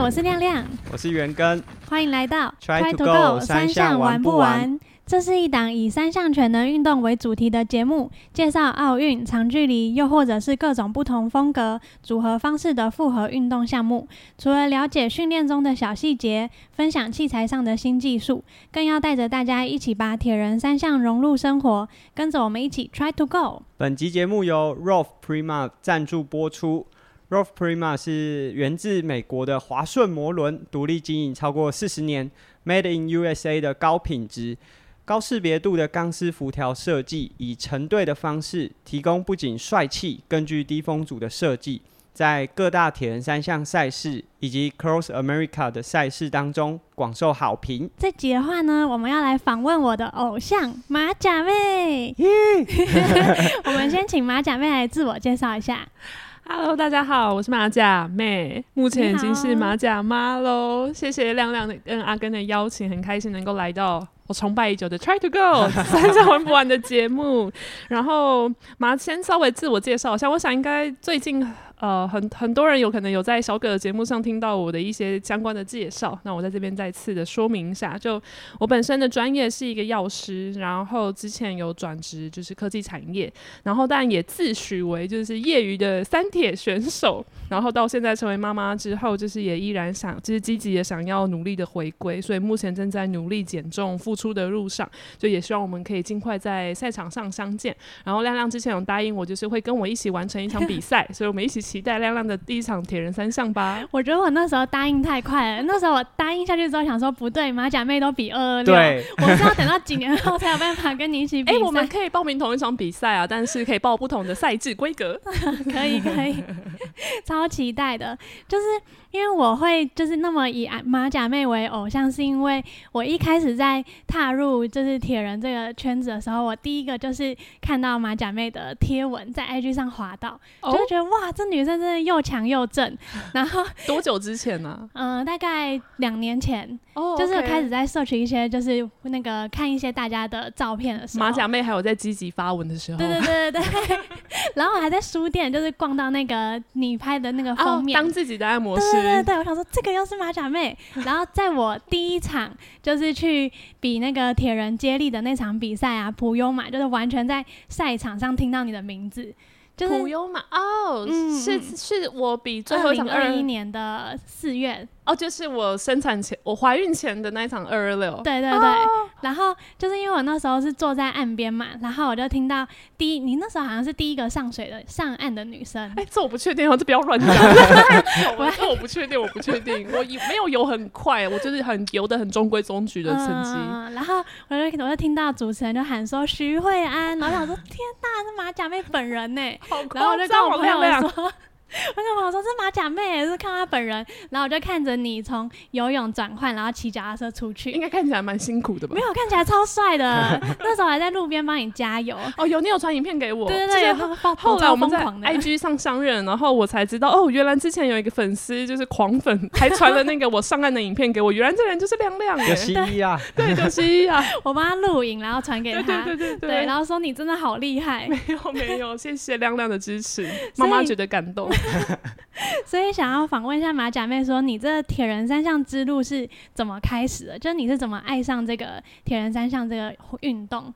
嗨，我是亮亮，我是元根，欢迎来到 Try to Go 三项玩不玩。这是一档以三项全能运动为主题的节目，介绍奥运、长距离，又或者是各种不同风格、组合方式的复合运动项目。除了了解训练中的小细节，分享器材上的新技术，更要带着大家一起把铁人三项融入生活，跟着我们一起 Try to Go。本集节目由 Rolf Prima 赞助播出。Rolf Prima 是源自美国的华顺摩轮，独立经营超过四十年，Made in USA 的高品质。高识别度的钢丝辐条设计，以成对的方式提供不仅帅气，更具低风阻的设计，在各大铁人三项赛事以及 Cross America 的赛事当中广受好评。这集的话呢，我们要来访问我的偶像马甲妹。我们先请马甲妹来自我介绍一下。Hello，大家好，我是马甲妹，目前已经是马甲妈喽。谢谢亮亮的跟阿根的邀请，很开心能够来到。我崇拜已久的 Try to Go 三项玩不完的节目，然后马先稍微自我介绍一下，我想应该最近。呃，很很多人有可能有在小葛的节目上听到我的一些相关的介绍，那我在这边再次的说明一下，就我本身的专业是一个药师，然后之前有转职就是科技产业，然后但也自诩为就是业余的三铁选手，然后到现在成为妈妈之后，就是也依然想就是积极的想要努力的回归，所以目前正在努力减重复出的路上，就也希望我们可以尽快在赛场上相见。然后亮亮之前有答应我，就是会跟我一起完成一场比赛，所以我们一起。期待亮亮的第一场铁人三项吧。我觉得我那时候答应太快了。那时候我答应下去之后，想说不对，马甲妹都比二二六，我是要等到几年后才有办法跟你一起比。哎，我们可以报名同一场比赛啊，但是可以报不同的赛制规格。可 以可以，超期待的，就是。因为我会就是那么以马甲妹为偶像，是因为我一开始在踏入就是铁人这个圈子的时候，我第一个就是看到马甲妹的贴文在 IG 上滑到，就会觉得哇，这女生真的又强又正。然后多久之前呢？嗯，大概两年前，就是开始在摄取一些就是那个看一些大家的照片的时候，马甲妹还有在积极发文的时候，对对对对对。然后我还在书店就是逛到那个你拍的那个封面，当自己的按摩师。对对对，我想说这个又是马甲妹。然后在我第一场就是去比那个铁人接力的那场比赛啊，普优嘛就是完全在赛场上听到你的名字，就是普优马哦，是是我比最后一场二一年的四月。哦，就是我生产前、我怀孕前的那一场二二六。对对对，然后就是因为我那时候是坐在岸边嘛，然后我就听到第一，你那时候好像是第一个上水的上岸的女生。哎，这我不确定哦，这不要乱讲。这我不确定，我不确定，我游没有游很快，我就是很游的很中规中矩的成绩。然后我就我就听到主持人就喊说徐慧安，然后想说天哪，是马甲妹本人呢。然后我就跟我朋友说。我跟朋友说：“这马甲妹，是看她本人。”然后我就看着你从游泳转换，然后骑脚踏车出去，应该看起来蛮辛苦的吧？没有，看起来超帅的。那时候还在路边帮你加油。哦，有你有传影片给我。对对对，后来我们在 IG 上相认，然后我才知道哦，原来之前有一个粉丝就是狂粉，还传了那个我上岸的影片给我。原来这人就是亮亮，九七一啊，对九七一啊。我帮他录影，然后传给他。对对对对，然后说你真的好厉害。没有没有，谢谢亮亮的支持，妈妈觉得感动。所以想要访问一下马甲妹，说你这铁人三项之路是怎么开始的？就是你是怎么爱上这个铁人三项这个运动？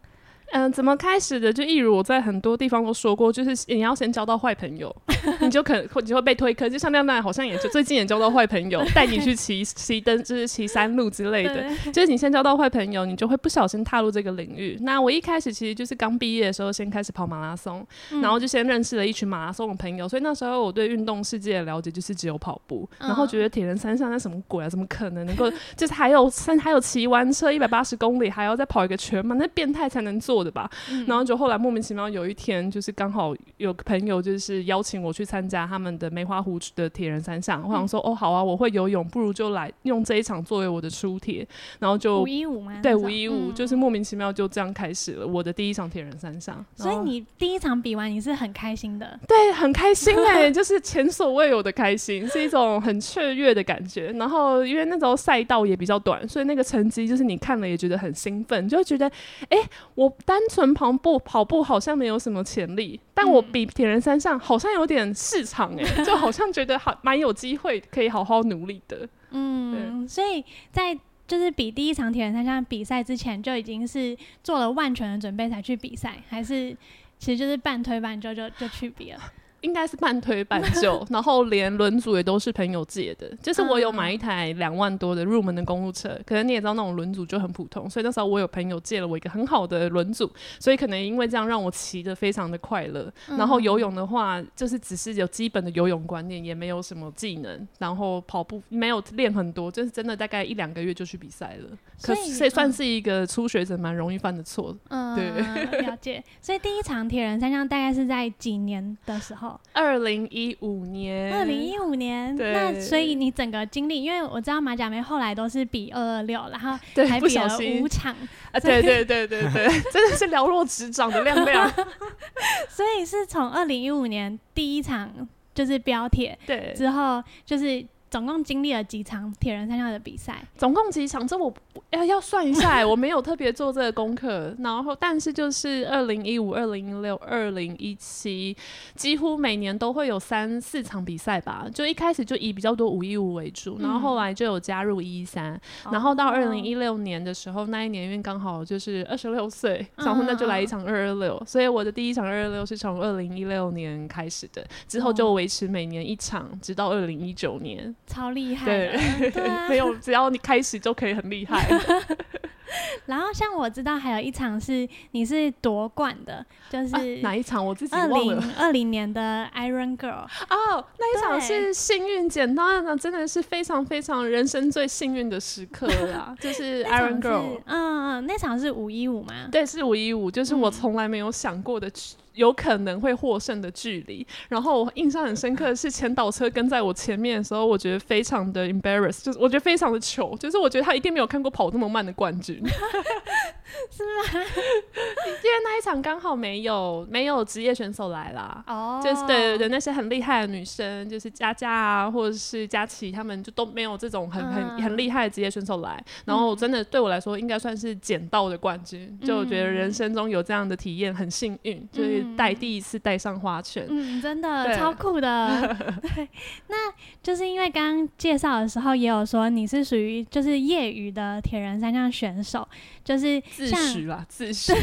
嗯，怎么开始的？就一如我在很多地方都说过，就是你要先交到坏朋友，你就可能会就会被推坑。就像亮亮，好像也就最近也交到坏朋友，带你去骑骑灯，就是骑山路之类的。就是你先交到坏朋友，你就会不小心踏入这个领域。那我一开始其实就是刚毕业的时候，先开始跑马拉松，然后就先认识了一群马拉松的朋友。所以那时候我对运动世界的了解就是只有跑步，然后觉得铁人三项那什么鬼啊？怎么可能能够？就是还有三还有骑完车一百八十公里，还要再跑一个全马，那变态才能做。的吧，然后就后来莫名其妙有一天，就是刚好有朋友就是邀请我去参加他们的梅花湖的铁人三项，我想说哦好啊，我会游泳，不如就来用这一场作为我的初铁，然后就五一五吗？对，五一五就是莫名其妙就这样开始了我的第一场铁人三项。所以你第一场比完你是很开心的？对，很开心哎，就是前所未有的开心，是一种很雀跃的感觉。然后因为那时候赛道也比较短，所以那个成绩就是你看了也觉得很兴奋，就会觉得哎我。单纯跑步跑步好像没有什么潜力，但我比铁人三项好像有点市场哎，就好像觉得好蛮有机会可以好好努力的。嗯，所以在就是比第一场铁人三项比赛之前，就已经是做了万全的准备才去比赛，还是其实就是半推半就就就去比了。应该是半推半就，然后连轮组也都是朋友借的。就是我有买一台两万多的入门的公路车，可能你也知道那种轮组就很普通，所以那时候我有朋友借了我一个很好的轮组，所以可能因为这样让我骑的非常的快乐。然后游泳的话，就是只是有基本的游泳观念，也没有什么技能。然后跑步没有练很多，就是真的大概一两个月就去比赛了。可所以算是一个初学者蛮容易犯的错。嗯，对，了解。所以第一场铁人三项大概是在几年的时候？二零一五年，二零一五年，那所以你整个经历，因为我知道马甲妹后来都是比二二六，然后 还比了五场。啊，对对对对对，真的是寥若指掌的亮亮。所以是从二零一五年第一场就是标铁，对，之后就是。总共经历了几场铁人三项的比赛？总共几场？这我要要算一下，我没有特别做这个功课。然后，但是就是二零一五、二零一六、二零一七，几乎每年都会有三四场比赛吧。就一开始就以比较多五一五为主，然后后来就有加入一三。然后到二零一六年的时候，那一年因为刚好就是二十六岁，然后那就来一场二二六。所以我的第一场二二六是从二零一六年开始的，之后就维持每年一场，直到二零一九年。超厉害，对，没有，只要你开始就可以很厉害。然后像我知道还有一场是你是夺冠的，就是哪一场？我自己二零二零年的 Iron Girl 哦，那一场是幸运捡到的，真的是非常非常人生最幸运的时刻啦，就是 Iron Girl。嗯嗯，那场是五一五吗？对，是五一五，就是我从来没有想过的。有可能会获胜的距离，然后我印象很深刻的是前导车跟在我前面的时候，我觉得非常的 embarrass，就是我觉得非常的糗，就是我觉得他一定没有看过跑这么慢的冠军，是吗？因为那一场刚好没有没有职业选手来啦，哦，就是对对对，那些很厉害的女生，就是佳佳啊，或者是佳琪，他们就都没有这种很很很厉害的职业选手来，然后真的对我来说应该算是捡到的冠军，就我觉得人生中有这样的体验很幸运，就是。带第一次带上花圈，嗯，真的超酷的。对，那就是因为刚刚介绍的时候也有说你是属于就是业余的铁人三项选手，就是自诩啦，自诩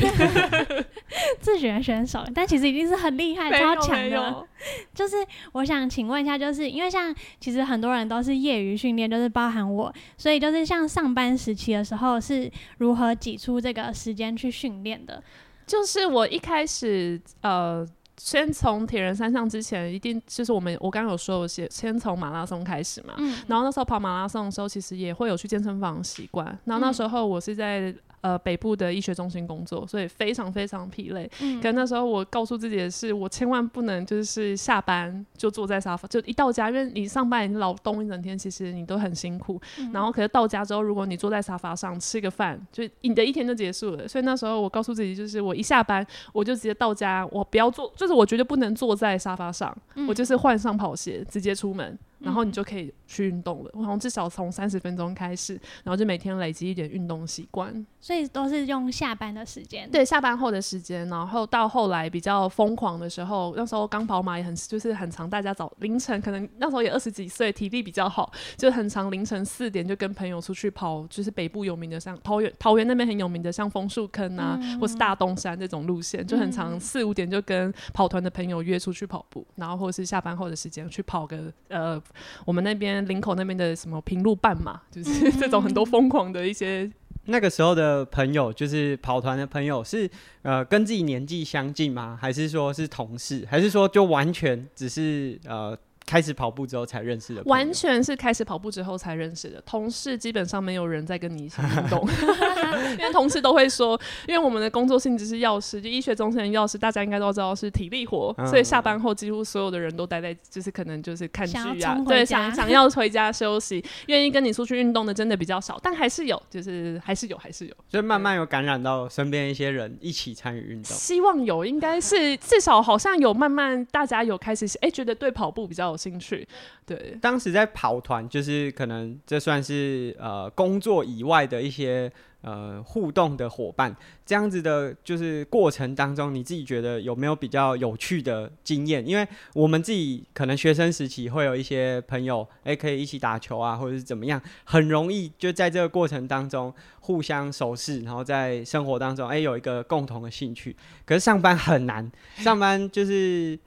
自诩的选手，但其实已经是很厉害、超强的。就是我想请问一下，就是因为像其实很多人都是业余训练，就是包含我，所以就是像上班时期的时候是如何挤出这个时间去训练的？就是我一开始，呃，先从铁人三项之前，一定就是我们我刚刚有说，我先先从马拉松开始嘛。嗯。然后那时候跑马拉松的时候，其实也会有去健身房习惯。然后那时候我是在。呃，北部的医学中心工作，所以非常非常疲累。嗯，可那时候我告诉自己的是，我千万不能就是下班就坐在沙发，就一到家，因为你上班已经劳动一整天，其实你都很辛苦。然后，可是到家之后，如果你坐在沙发上吃个饭，就你的一天就结束了。所以那时候我告诉自己，就是我一下班，我就直接到家，我不要坐，就是我绝对不能坐在沙发上，我就是换上跑鞋直接出门。然后你就可以去运动了。我从至少从三十分钟开始，然后就每天累积一点运动习惯。所以都是用下班的时间。对，下班后的时间。然后到后来比较疯狂的时候，那时候刚跑马也很就是很长，大家早凌晨可能那时候也二十几岁，体力比较好，就很长凌晨四点就跟朋友出去跑，就是北部有名的像桃园桃园那边很有名的像枫树坑啊，或是大东山这种路线，就很长四五点就跟跑团的朋友约出去跑步，然后或者是下班后的时间去跑个呃。我们那边林口那边的什么平路半马，就是这种很多疯狂的一些。那个时候的朋友，就是跑团的朋友，是呃跟自己年纪相近吗？还是说是同事？还是说就完全只是呃？开始跑步之后才认识的，完全是开始跑步之后才认识的。同事基本上没有人在跟你一起运动，因为同事都会说，因为我们的工作性质是药师，就医学中心的药师，大家应该都知道是体力活，所以下班后几乎所有的人都待在，就是可能就是看剧啊，对，想想要回家休息，愿意跟你出去运动的真的比较少，但还是有，就是还是有，还是有，所以慢慢有感染到身边一些人一起参与运动。希望有，应该是至少好像有慢慢大家有开始哎，觉得对跑步比较有。兴趣，对，当时在跑团，就是可能这算是呃工作以外的一些呃互动的伙伴，这样子的，就是过程当中，你自己觉得有没有比较有趣的经验？因为我们自己可能学生时期会有一些朋友，诶，可以一起打球啊，或者是怎么样，很容易就在这个过程当中互相熟识，然后在生活当中，诶，有一个共同的兴趣。可是上班很难，上班就是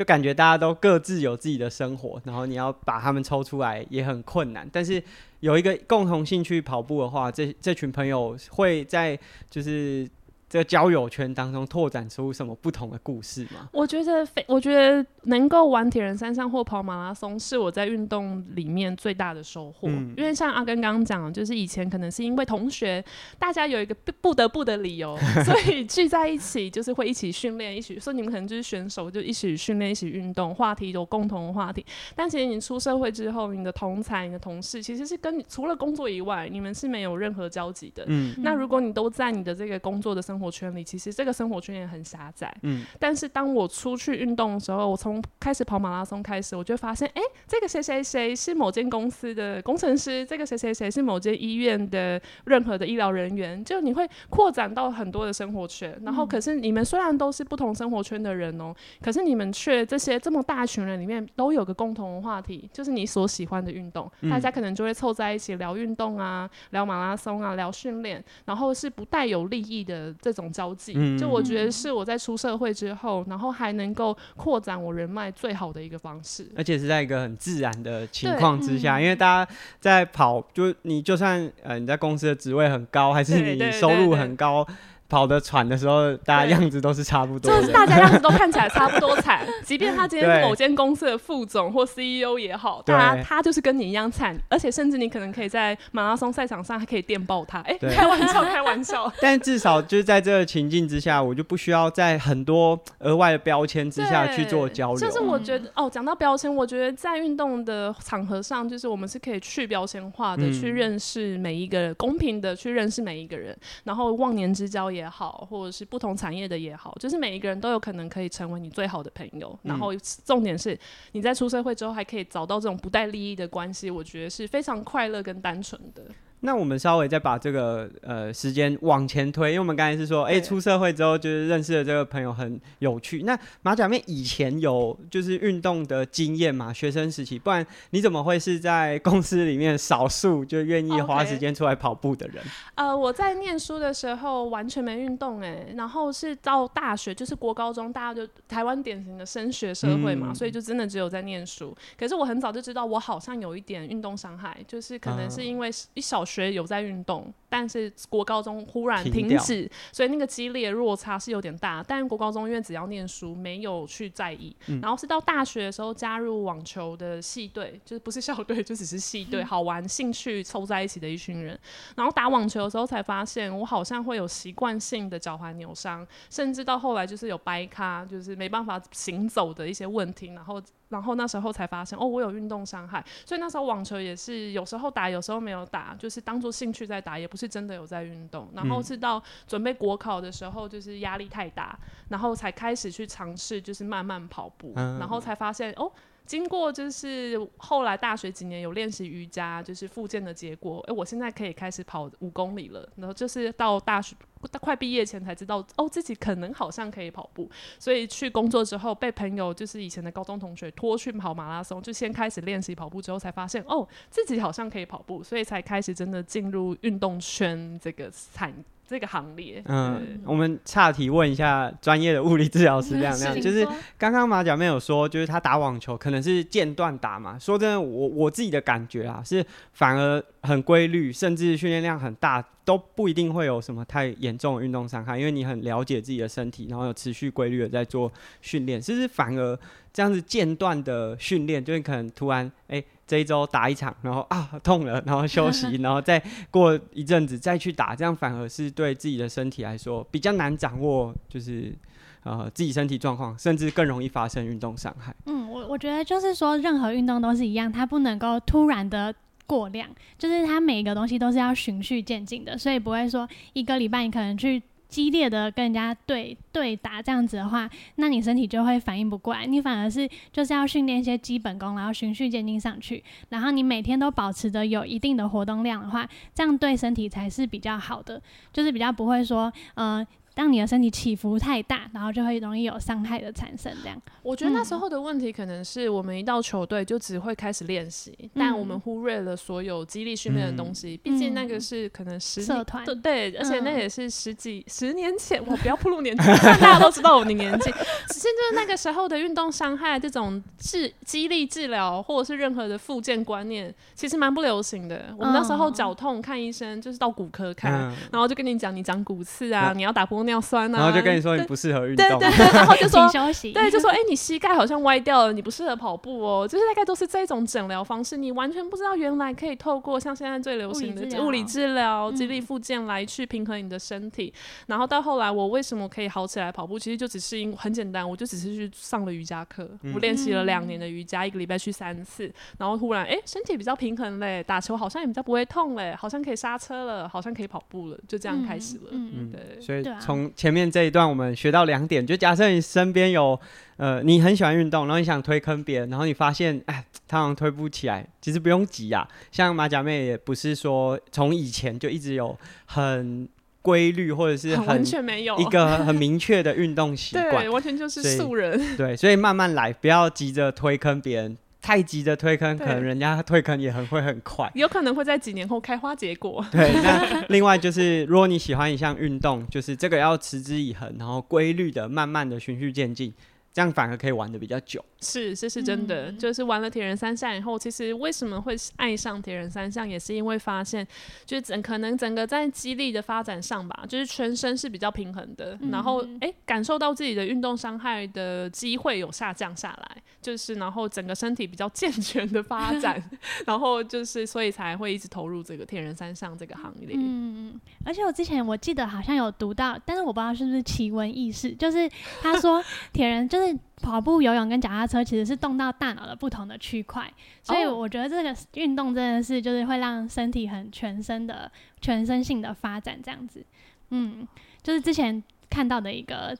就感觉大家都各自有自己的生活，然后你要把他们抽出来也很困难。但是有一个共同兴趣跑步的话，这这群朋友会在就是。这个交友圈当中拓展出什么不同的故事吗？我觉得非，我觉得能够玩铁人三项或跑马拉松，是我在运动里面最大的收获。嗯因为像阿根刚刚讲，就是以前可能是因为同学，大家有一个不不得不的理由，所以聚在一起，就是会一起训练，一起说你们可能就是选手，就一起训练，一起运动，话题有共同的话题。但其实你出社会之后，你的同才、你的同事，其实是跟你除了工作以外，你们是没有任何交集的。嗯那如果你都在你的这个工作的生活圈里，其实这个生活圈也很狭窄。嗯但是当我出去运动的时候，我从开始跑马拉松开始，我就发现，哎、这个谁谁谁是某间公司的工程师，这个谁谁谁是某间医院的任何的医疗人员，就你会扩展到很多的生活圈。然后，可是你们虽然都是不同生活圈的人哦、可是你们却这些这么大群人里面都有个共同的话题，就是你所喜欢的运动，嗯大家可能就会凑在一起聊运动啊，聊马拉松啊，聊训练，然后是不带有利益的这种交际。嗯就我觉得是我在出社会之后，然后还能够扩展我人脉最好的一个方式。而且是在一个很自然的情况之下，嗯因为大家在跑，就你就算呃你在公司的职位很高，还是你收入很高，跑得喘的时候，大家样子都是差不多就是。大家样子都看起来差不多惨，即便他今天是某间公司的副总或 CEO 也好，他他就是跟你一样惨，而且甚至你可能可以在马拉松赛场上还可以电爆他。哎、对开玩笑，开玩笑。但至少就是在这个情境之下，我就不需要在很多额外的标签之下去做交流。就是我觉得哦，讲到标签，我觉得在运动的场合上，就是我们是可以去标签化的，嗯去认识每一个人，公平的去认识每一个人，然后忘年之交也好，或者是不同产业的也好，就是每一个人都有可能可以成为你最好的朋友。然后重点是你在出社会之后还可以找到这种不带利益的关系，我觉得是非常快乐跟单纯的。那我们稍微再把这个呃时间往前推，因为我们刚才是说，哎、对出社会之后就是认识的这个朋友很有趣。那马甲面以前有就是运动的经验嘛？学生时期，不然你怎么会是在公司里面少数就愿意花时间出来跑步的人？呃，我在念书的时候完全没运动哎，然后是到大学，就是国高中，大家就台湾典型的升学社会嘛，嗯所以就真的只有在念书。可是我很早就知道我好像有一点运动伤害，就是可能是因为一小学有在运动，但是国高中忽然停止，所以那个激烈落差是有点大。但国高中因为只要念书，没有去在意，然后是到大学的时候加入网球的系队，就是不是校队，就只是系队，好玩、兴趣凑在一起的一群人。然后打网球的时候才发现，我好像会有习惯性的脚踝扭伤，甚至到后来就是有掰咖，就是没办法行走的一些问题。然后，然后那时候才发现，哦，我有运动伤害。所以那时候网球也是有时候打，有时候没有打，就是当做兴趣在打，也不是真的有在运动。然后是到准备国考的时候，就是压力太大，然后才开始去尝试，就是慢慢跑步，嗯然后才发现哦。经过就是后来大学几年有练习瑜伽，就是复健的结果，哎、我现在可以开始跑五公里了。然后就是到大学快毕业前才知道，哦，自己可能好像可以跑步。所以去工作之后，被朋友就是以前的高中同学拖去跑马拉松，就先开始练习跑步，之后才发现，哦，自己好像可以跑步，所以才开始真的进入运动圈这个产这个行列。嗯，我们岔题问一下专业的物理治疗师亮亮，是就是刚刚马甲妹有说，就是他打网球可能是间断打嘛。说真的，我我自己的感觉啊，是反而很规律，甚至训练量很大，都不一定会有什么太严重的运动伤害，因为你很了解自己的身体，然后有持续规律的在做训练，是不是反而这样子间断的训练，就是可能突然哎、这一周打一场，然后啊痛了，然后休息，然后再过一阵子再去打，这样反而是对自己的身体来说比较难掌握，就是呃自己身体状况，甚至更容易发生运动伤害。嗯，我我觉得就是说，任何运动都是一样，它不能够突然的过量，就是它每一个东西都是要循序渐进的，所以不会说一个礼拜你可能去激烈的跟人家对对打这样子的话，那你身体就会反应不过来，你反而是就是要训练一些基本功，然后循序渐进上去，然后你每天都保持着有一定的活动量的话，这样对身体才是比较好的，就是比较不会说，嗯。当你的身体起伏太大，然后就会容易有伤害的产生。这样，我觉得那时候的问题可能是我们一到球队就只会开始练习，但我们忽略了所有激励训练的东西。毕竟那个是可能十社团对，而且那也是十几十年前。我不要暴露年纪，大家都知道我的年纪。只是就是那个时候的运动伤害这种治激励治疗，或者是任何的复健观念，其实蛮不流行的。我们那时候脚痛看医生就是到骨科看，然后就跟你讲你长骨刺啊，你要打玻尿酸啊，然后就跟你说你不适合运动，对对对，然后就说休息，对，就说哎，你膝盖好像歪掉了，你不适合跑步哦，就是大概都是这种诊疗方式，你完全不知道原来可以透过像现在最流行的物理治疗、肌力复健来去平衡你的身体。然后到后来，我为什么可以好起来跑步？其实就只是因很简单，我就只是去上了瑜伽课，我练习了两年的瑜伽，一个礼拜去三次，然后忽然哎，身体比较平衡嘞，打球好像也比较不会痛嘞，好像可以刹车了，好像可以跑步了，就这样开始了。嗯，对，所以从前面这一段我们学到两点，就假设你身边有呃你很喜欢运动，然后你想推坑别人，然后你发现哎他好像推不起来，其实不用急啊。像马甲妹也不是说从以前就一直有很规律或者是很 完全没有一个很明确的运动习惯，对，完全就是素人。对，所以慢慢来，不要急着推坑别人。太急的推坑，可能人家推坑也很会很快，有可能会在几年后开花结果。对，那另外就是，如果你喜欢一项运动，就是这个要持之以恒，然后规律的、慢慢的、循序渐进。这样反而可以玩的比较久，是，这是真的。就是玩了铁人三项以后，其实为什么会爱上铁人三项，也是因为发现，就是整可能整个在肌力的发展上吧，就是全身是比较平衡的，然后哎，感受到自己的运动伤害的机会有下降下来，就是然后整个身体比较健全的发展，然后就是所以才会一直投入这个铁人三项这个行列。嗯嗯，而且我之前我记得好像有读到，但是我不知道是不是奇闻异事，就是他说 铁人就。是跑步、游泳跟脚踏车其实是动到大脑的不同的区块，所以我觉得这个运动真的是就是会让身体很全身的、全身性的发展这样子。嗯，就是之前看到的一个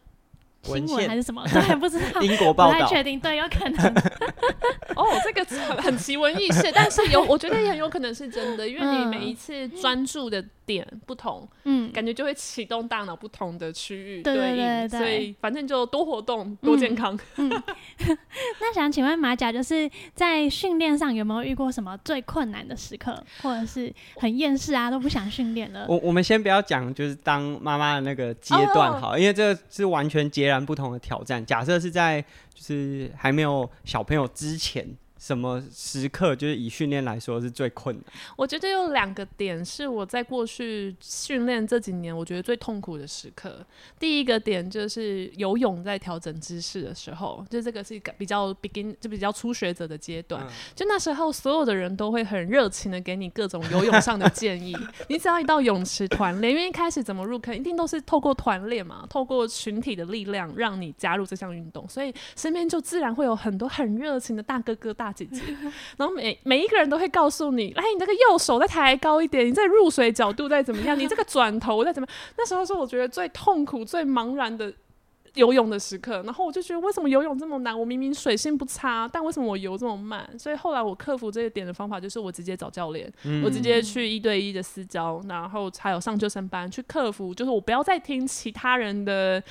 新闻还是什么，对，不知道英国报道，不太确定，对，有可能。哦，这个很很奇闻异事，但是有，我觉得也很有可能是真的，因为你每一次专注的。点不同，嗯，感觉就会启动大脑不同的区域对应，所以反正就多活动多健康。嗯，那想请问马甲，就是在训练上有没有遇过什么最困难的时刻，或者是很厌世啊，都不想训练了？我我们先不要讲，就是当妈妈的那个阶段好，因为这是完全截然不同的挑战。假设是在就是还没有小朋友之前。什么时刻就是以训练来说是最困难？我觉得有两个点是我在过去训练这几年我觉得最痛苦的时刻。第一个点就是游泳在调整姿势的时候，就这个是一个比较 begin 就比较初学者的阶段。就那时候所有的人都会很热情的给你各种游泳上的建议。你只要一到泳池团练，因为一开始怎么入坑，一定都是透过团练嘛，透过群体的力量让你加入这项运动，所以身边就自然会有很多很热情的大哥哥大。姐姐，然后每每一个人都会告诉你，来，你这个右手再抬高一点，你这入水角度再怎么样，你这个转头再怎么样，那时候是我觉得最痛苦、最茫然的游泳的时刻。然后我就觉得，为什么游泳这么难？我明明水性不差，但为什么我游这么慢？所以后来我克服这个点的方法，就是我直接找教练，我直接去一对一的私教，然后还有上救生班去克服，就是我不要再听其他人的。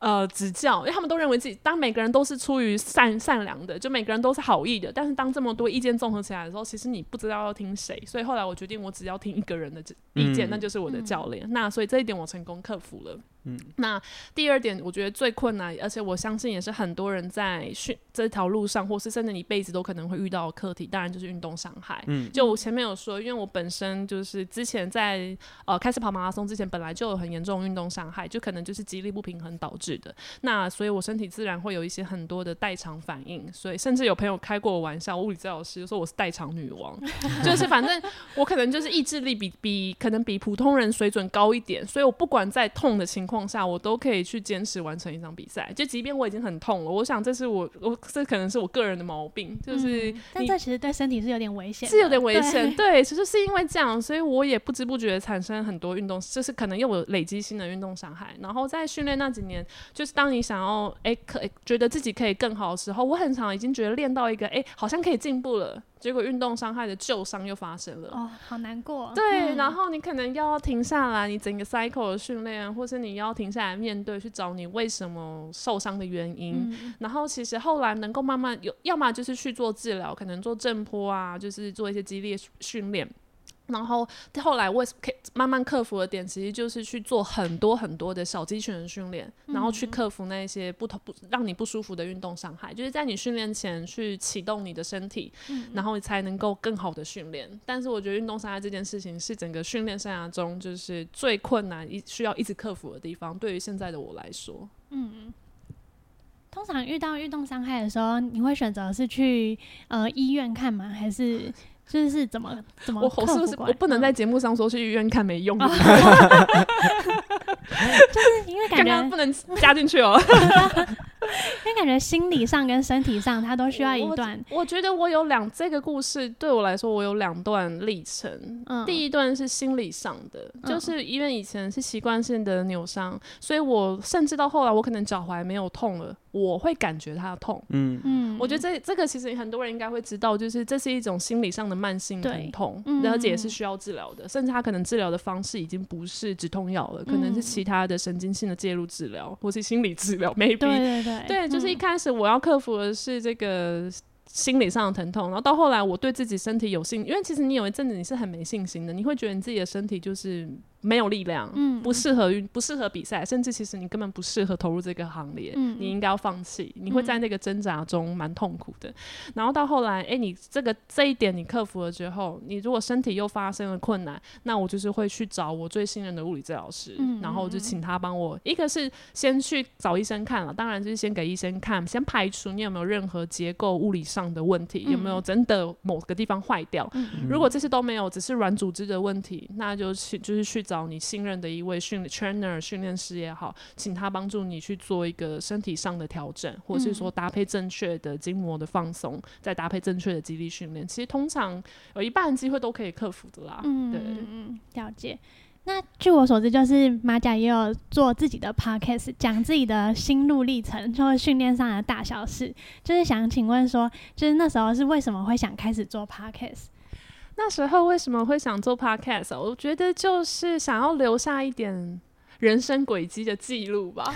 呃，指教，因为他们都认为自己，当每个人都是出于善善良的，就每个人都是好意的，但是当这么多意见综合起来的时候，其实你不知道要听谁，所以后来我决定，我只要听一个人的意见，那就是我的教练。那所以这一点我成功克服了。嗯，那第二点，我觉得最困难，而且我相信也是很多人在训这条路上，或是甚至你一辈子都可能会遇到的课题，当然就是运动伤害。嗯，就我前面有说，因为我本身就是之前在呃开始跑马拉松之前，本来就有很严重运动伤害，就可能就是肌力不平衡导致的。那所以我身体自然会有一些很多的代偿反应，所以甚至有朋友开过我玩笑，物理治疗师说我是代偿女王，就是反正我可能就是意志力比比可能比普通人水准高一点，所以我不管在痛的情。况下，我都可以去坚持完成一场比赛。就即便我已经很痛了，我想这是我我这可能是我个人的毛病，就是嗯但这其实对身体是有点危险，是有点危险，对。其实是因为这样，所以我也不知不觉产生很多运动，就是可能又有累积性的运动伤害。然后在训练那几年，就是当你想要哎可觉得自己可以更好的时候，我很常已经觉得练到一个哎好像可以进步了，结果运动伤害的旧伤又发生了。哦，好难过。对，嗯然后你可能要停下来，你整个 cycle 的训练，或是你要停下来面对，去找你为什么受伤的原因。嗯然后其实后来能够慢慢有，要么就是去做治疗，可能做正坡啊，就是做一些激烈训练。然后后来为什可以慢慢克服的点，其实就是去做很多很多的小肌群的训练，然后去克服那些不同不让你不舒服的运动伤害，就是在你训练前去启动你的身体，然后才能够更好的训练。但是我觉得运动伤害这件事情是整个训练生涯中就是最困难、一需要一直克服的地方。对于现在的我来说，嗯通常遇到运动伤害的时候，你会选择是去呃医院看吗？还是就是是怎么怎么我我是不是我不能在嗯节目上说去医院看没用的？就是因为感觉不能加进去哦。因为感觉心理上跟身体上它都需要一段我觉得我有两这个故事对我来说，我有两段历程。嗯。第一段是心理上的，嗯。就是因为以前是习惯性的扭伤，所以我甚至到后来，我可能脚踝没有痛了，我会感觉它痛。嗯，嗯，我觉得这这个其实很多人应该会知道，就是这是一种心理上的慢性疼痛嗯，而且也是需要治疗的，甚至它可能治疗的方式已经不是止痛药了，可能是嗯其他的神经性的介入治疗，或是心理治疗，maybe。对对对对，就是一嗯开始我要克服的是这个心理上的疼痛，然后到后来我对自己身体有信，因为其实你有一阵子你是很没信心的，你会觉得你自己的身体就是没有力量，嗯不适合运，不适合比赛，甚至其实你根本不适合投入这个行列，嗯。你应该要放弃，你会在那个挣扎中蛮痛苦的。然后到后来，哎，你这个这一点你克服了之后，你如果身体又发生了困难，那我就是会去找我最信任的物理治疗师，嗯然后就请他帮我，一个是先去找医生看了，当然就是先给医生看，先排除你有没有任何结构物理上的问题，有没有真的某个地方坏掉。嗯。如果这些都没有，只是软组织的问题，那就去就是去找你信任的一位训 trainer 训练师也好，请他帮助你去做一个身体上的调整，或是说搭配正确的筋膜的放松，再搭配正确的肌力训练。其实通常有一半的机会都可以克服的啦。嗯对。嗯嗯，了解。那据我所知，就是马甲也有做自己的 podcast，讲自己的心路历程，就是训练上的大小事。就是想请问说，就是那时候是为什么会想开始做 podcast？那时候为什么会想做 podcast？、啊、我觉得就是想要留下一点人生轨迹的记录吧，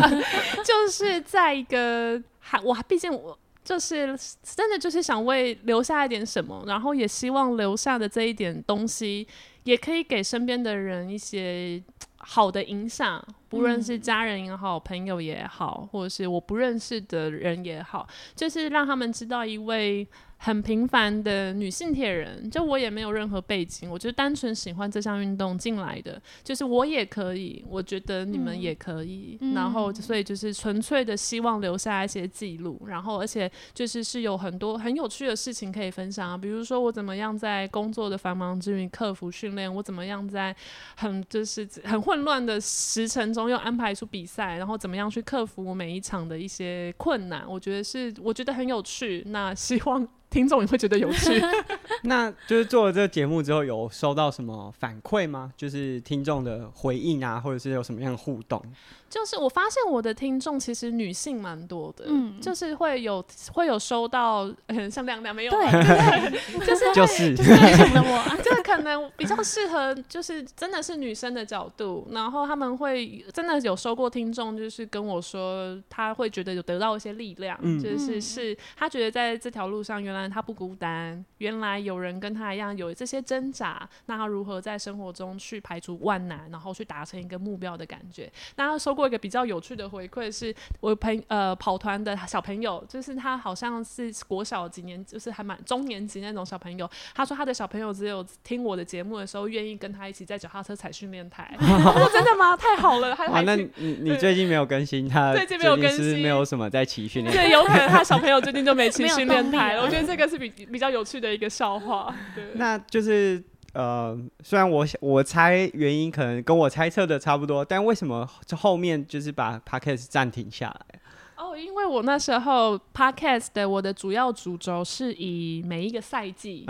就是在一个还我毕竟我。就是真的就是想为留下一点什么，然后也希望留下的这一点东西，也可以给身边的人一些好的影响，不论是家人也好、朋友也好，或者是我不认识的人也好，就是让他们知道一位很平凡的女性铁人，就我也没有任何背景，我就单纯喜欢这项运动进来的，就是我也可以，我觉得你们嗯也可以，嗯然后所以就是纯粹的希望留下一些记录，然后而且就是是有很多很有趣的事情可以分享啊，比如说我怎么样在工作的繁忙之余克服训练，我怎么样在很就是很混乱的时辰中又安排出比赛，然后怎么样去克服我每一场的一些困难，我觉得是我觉得很有趣，那希望。听众也会觉得有趣，那就是做了这个节目之后，有收到什么反馈吗？就是听众的回应啊，或者是有什么样的互动？就是我发现我的听众其实女性蛮多的，嗯就是会有会有收到，嗯，像亮亮没有对 就是就是就是我。这个可能比较适合，就是真的是女生的角度，然后他们会真的有收过听众，就是跟我说，他会觉得有得到一些力量，嗯就是嗯是他觉得在这条路上，原来他不孤单，原来有人跟他一样有这些挣扎，那他如何在生活中去排除万难，然后去达成一个目标的感觉。那他收过一个比较有趣的回馈，是我朋呃跑团的小朋友，就是他好像是国小几年，就是还蛮中年级那种小朋友，他说他的小朋友只有听我的节目的时候，愿意跟他一起在脚踏车踩训练台。我说真的吗？太好了，他哇，还那你你最近没有更新，他最近没有更新没有什么在骑训练。对，有可能他小朋友最近就没骑训练台 了。了我觉得这个是比比较有趣的一个笑话。对，那就是呃，虽然我我猜原因可能跟我猜测的差不多，但为什么后面就是把 podcast 暂停下来？哦，因为我那时候 podcast 的我的主要主轴是以每一个赛季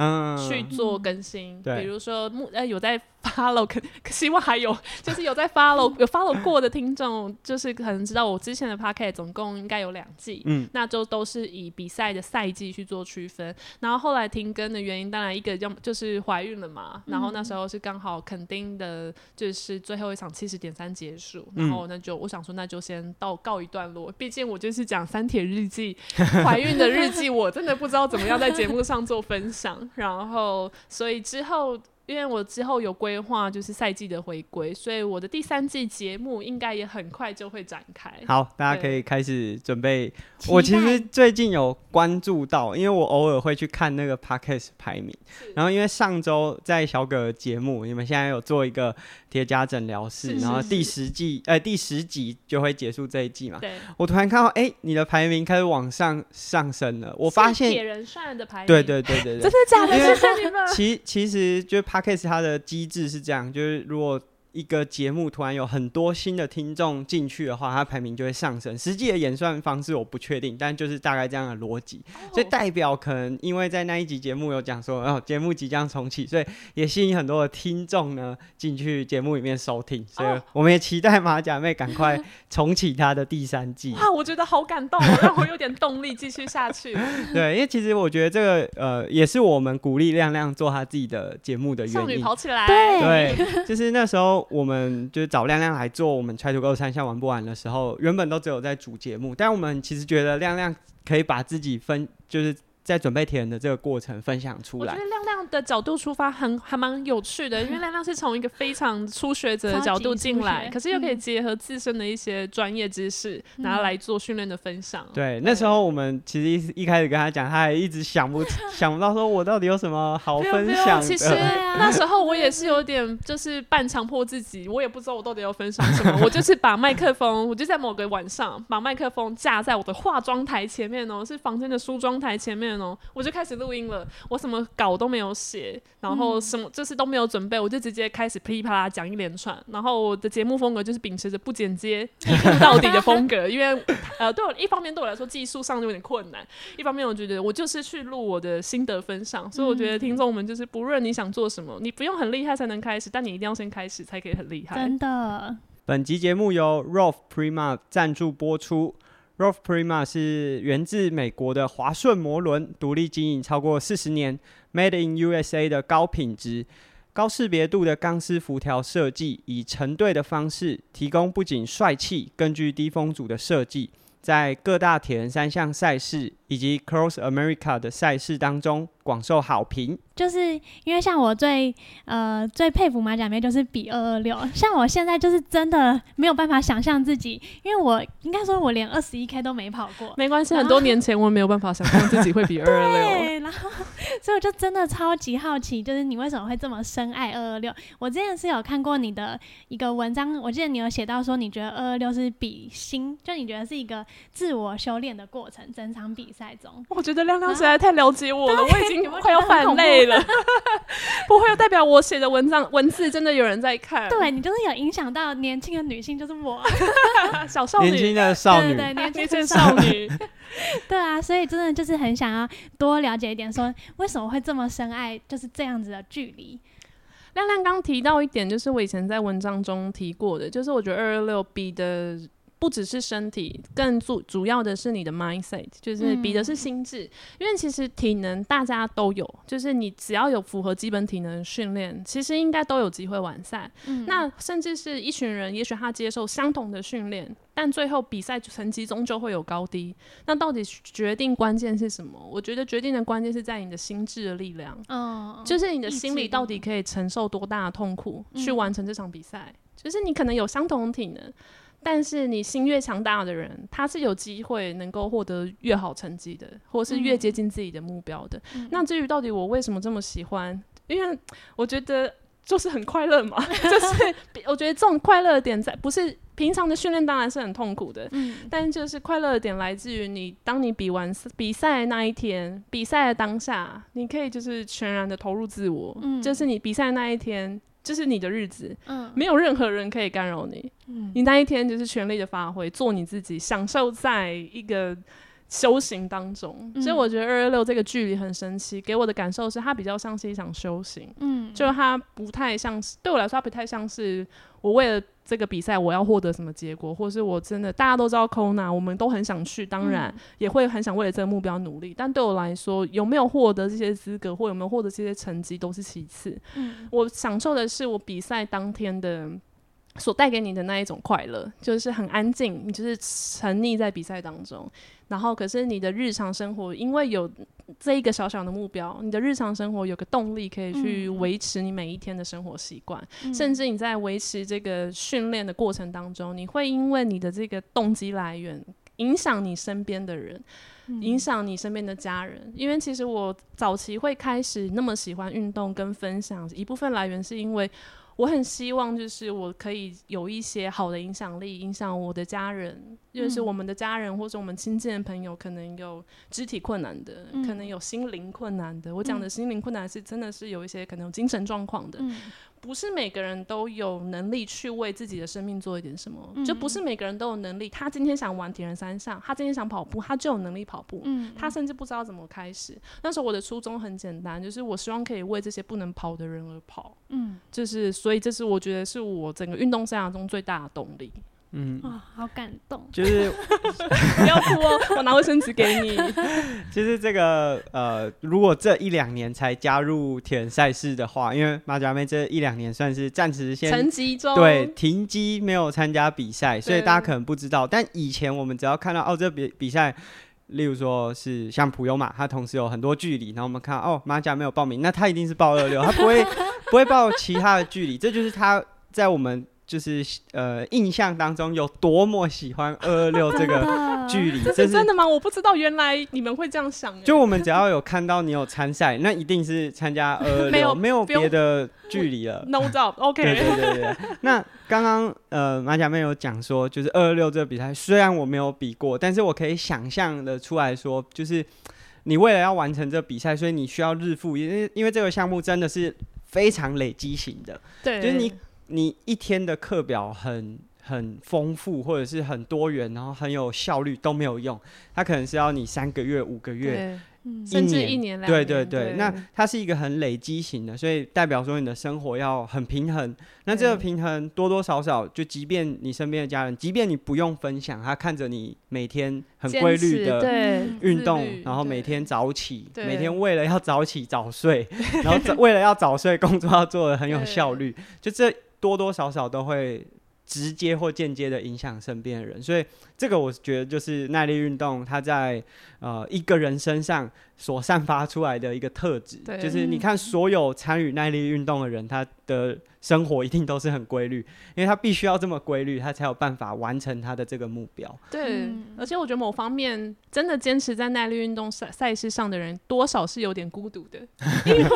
去做更新，比如说目呃有在。Follow 可希望还有，就是有在 follow 有 follow 过的听众，就是可能知道我之前的 p a c k e t 总共应该有两季，嗯，那就都是以比赛的赛季去做区分。然后后来停更的原因，当然一个要就是怀孕了嘛，然后那时候是刚好肯定的，就是最后一场七十点三结束，然后那就我想说那就先到告一段落，毕竟我就是讲三铁日记，怀孕的日记，我真的不知道怎么样在节目上做分享，然后所以之后。因为我之后有规划，就是赛季的回归，所以我的第三季节目应该也很快就会展开。好，大家可以开始准备。我其实最近有关注到，因为我偶尔会去看那个 podcast 排名，然后因为上周在小葛节目，你们现在有做一个叠加诊疗室，然后第十季，呃，第十集就会结束这一季嘛。对。我突然看到，哎，你的排名开始往上上升了。我发现铁人算的排名。对对对对对。真的假的？因为。其其实就。Podcast 它的机制是这样，就是如果。一个节目突然有很多新的听众进去的话，它排名就会上升。实际的演算方式我不确定，但就是大概这样的逻辑。所以代表可能因为在那一集节目有讲说，哦，节目即将重启，所以也吸引很多的听众呢进去节目里面收听。所以我们也期待马甲妹赶快重启她的第三季。哇，我觉得好感动，让我有点动力继续下去。对，因为其实我觉得这个呃，也是我们鼓励亮亮做他自己的节目的原因。少女跑起来，对，就是那时候。我们就是找亮亮来做我们 Try to Go 三项玩不完的时候，原本都只有在主节目，但我们其实觉得亮亮可以把自己分，就是。在准备填的这个过程分享出来，我觉得亮亮的角度出发很还蛮有趣的，因为亮亮是从一个非常初学者的角度进来，可是又可以结合自身的一些专业知识，拿来做训练的分享。对，那时候我们其实一一开始跟他讲，他还一直想不 想不到说我到底有什么好分享。其实 那时候我也是有点就是半强迫自己，我也不知道我到底要分享什么，我就是把麦克风，我就在某个晚上把麦克风架在我的化妆台前面哦，是房间的梳妆台前面。我就开始录音了，我什么稿都没有写，然后什么就是都没有准备，我就直接开始噼里啪啦讲一连串。然后我的节目风格就是秉持着不剪接、到底的风格，因为呃，对我一方面对我来说技术上就有点困难，一方面我觉得我就是去录我的心得分享，所以我觉得听众们就是不论你想做什么，你不用很厉害才能开始，但你一定要先开始才可以很厉害。真的。本集节目由 Rolf Prima 赞助播出。Rolf Prima 是源自美国的华顺摩轮，独立经营超过四十年，Made in USA 的高品质、高识别度的钢丝辐条设计，以成对的方式提供不仅帅气，根据低风阻的设计，在各大铁人三项赛事以及 Cross America 的赛事当中广受好评。就是因为像我最呃最佩服马甲妹就是比二二六，像我现在就是真的没有办法想象自己，因为我应该说我连二十一 K 都没跑过。没关系，很多年前我没有办法想象自己会比二二六。对，然后所以我就真的超级好奇，就是你为什么会这么深爱二二六？我之前是有看过你的一个文章，我记得你有写到说你觉得二二六是比心，就你觉得是一个自我修炼的过程，整场比赛中。我觉得亮亮实在太了解我了，我已经快要反累。了，不会代表我写的文章文字真的有人在看。对你就是有影响到年轻的女性，就是我 小少女，年轻的少女，对 年轻的少女。对啊，所以真的就是很想要多了解一点，说为什么会这么深爱，就是这样子的距离。亮亮刚提到一点，就是我以前在文章中提过的，就是我觉得二二六 B 的。不只是身体，更主主要的是你的 mindset，就是比的是心智。因为其实体能大家都有，就是你只要有符合基本体能训练，其实应该都有机会完赛。那甚至是一群人，也许他接受相同的训练，但最后比赛成绩终究会有高低。那到底决定关键是什么？我觉得决定的关键是在你的心智的力量。嗯，就是你的心理到底可以承受多大的痛苦去完成这场比赛？就是你可能有相同的体能。但是你心越强大的人，他是有机会能够获得越好成绩的，或是越接近自己的目标的。那至于到底我为什么这么喜欢？因为我觉得就是很快乐嘛，就是我觉得这种快乐的点在不是平常的训练当然是很痛苦的，嗯但就是快乐的点来自于你，当你比完比赛那一天，比赛的当下，你可以就是全然的投入自我，嗯就是你比赛那一天，就是你的日子，嗯。没有任何人可以干扰你，嗯。你那一天就是全力的发挥，做你自己，享受在一个修行当中。嗯。所以我觉得二二六这个距离很神奇，给我的感受是它比较像是一场修行，嗯。就它不太像是对我来说，它不太像是我为了这个比赛我要获得什么结果，或是我真的大家都知道 Kona，我们都很想去，当然、也会很想为了这个目标努力。但对我来说，有没有获得这些资格，或有没有获得这些成绩，都是其次。嗯我享受的是我比赛当天的所带给你的那一种快乐，就是很安静，你就是沉溺在比赛当中。然后，可是你的日常生活，因为有这一个小小的目标，你的日常生活有个动力可以去嗯维持你每一天的生活习惯，嗯甚至你在维持这个训练的过程当中，你会因为你的这个动机来源影响你身边的人。影响你身边的家人，因为其实我早期会开始那么喜欢运动跟分享，一部分来源是因为我很希望就是我可以有一些好的影响力，影响我的家人，就是嗯。我们的家人或者我们亲近的朋友，可能有肢体困难的，嗯可能有心灵困难的。我讲的嗯心灵困难是真的是有一些可能有精神状况的，嗯不是每个人都有能力去为自己的生命做一点什么，嗯就不是每个人都有能力。他今天想玩铁人三项，他今天想跑步，他就有能力跑步。嗯他甚至不知道怎么开始。那时候我的初衷很简单，就是我希望可以为这些不能跑的人而跑。嗯就是，所以这是我觉得是我整个运动生涯中最大的动力。嗯，哇，好感动。就是 不要哭哦，我拿卫生纸给你。其实这个呃，如果这一两年才加入铁人赛事的话，因为马甲妹这一两年算是暂时先中，对，停机没有参加比赛，所以大家可能不知道。但以前我们只要看到哦，这比比赛，例如说是像普悠玛，他同时有很多距离，然后我们看哦马甲没有报名，那他一定是报二六，他不会 不会报其他的距离，这就是他在我们就是呃印象当中有多么喜欢二二六 这个个距离，这这是是真的吗？我不知道，原来你们会这样想欸。就我们只要有看到你有参赛，那一定是参加二 二六，没有没有别的距离了。no doubt，OK，对对对对。那刚刚呃马甲妹有讲说，就是二二六这个比赛，虽然我没有比过，但是我可以想象的出来说，就是你为了要完成这个比赛，所以你需要日复一，因为因为这个项目真的是非常累积型的，对，就是你你一天的课表很。很丰富，或者是很多元，然后很有效率都没有用，它可能是要你三个月、五个月，嗯。甚至一年。两对年对对，那它是一个很累积型的，所以代表说你的生活要很平衡。那这个平衡多多少少，就即便你身边的家人，即便你不用分享，他看着你每天很规律的运动，然后每天早起，每天为了要早起早睡，然后为了要早睡，工作要做的很有效率，就这多多少少都会。直接或间接的影响身边的人，所以这个我觉得就是耐力运动，它在呃一个人身上所散发出来的一个特质，对。就是你看所有参与耐力运动的人，他的生活一定都是很规律，因为他必须要这么规律，他才有办法完成他的这个目标。对，嗯。而且我觉得某方面真的坚持在耐力运动赛赛事上的人，多少是有点孤独的，因为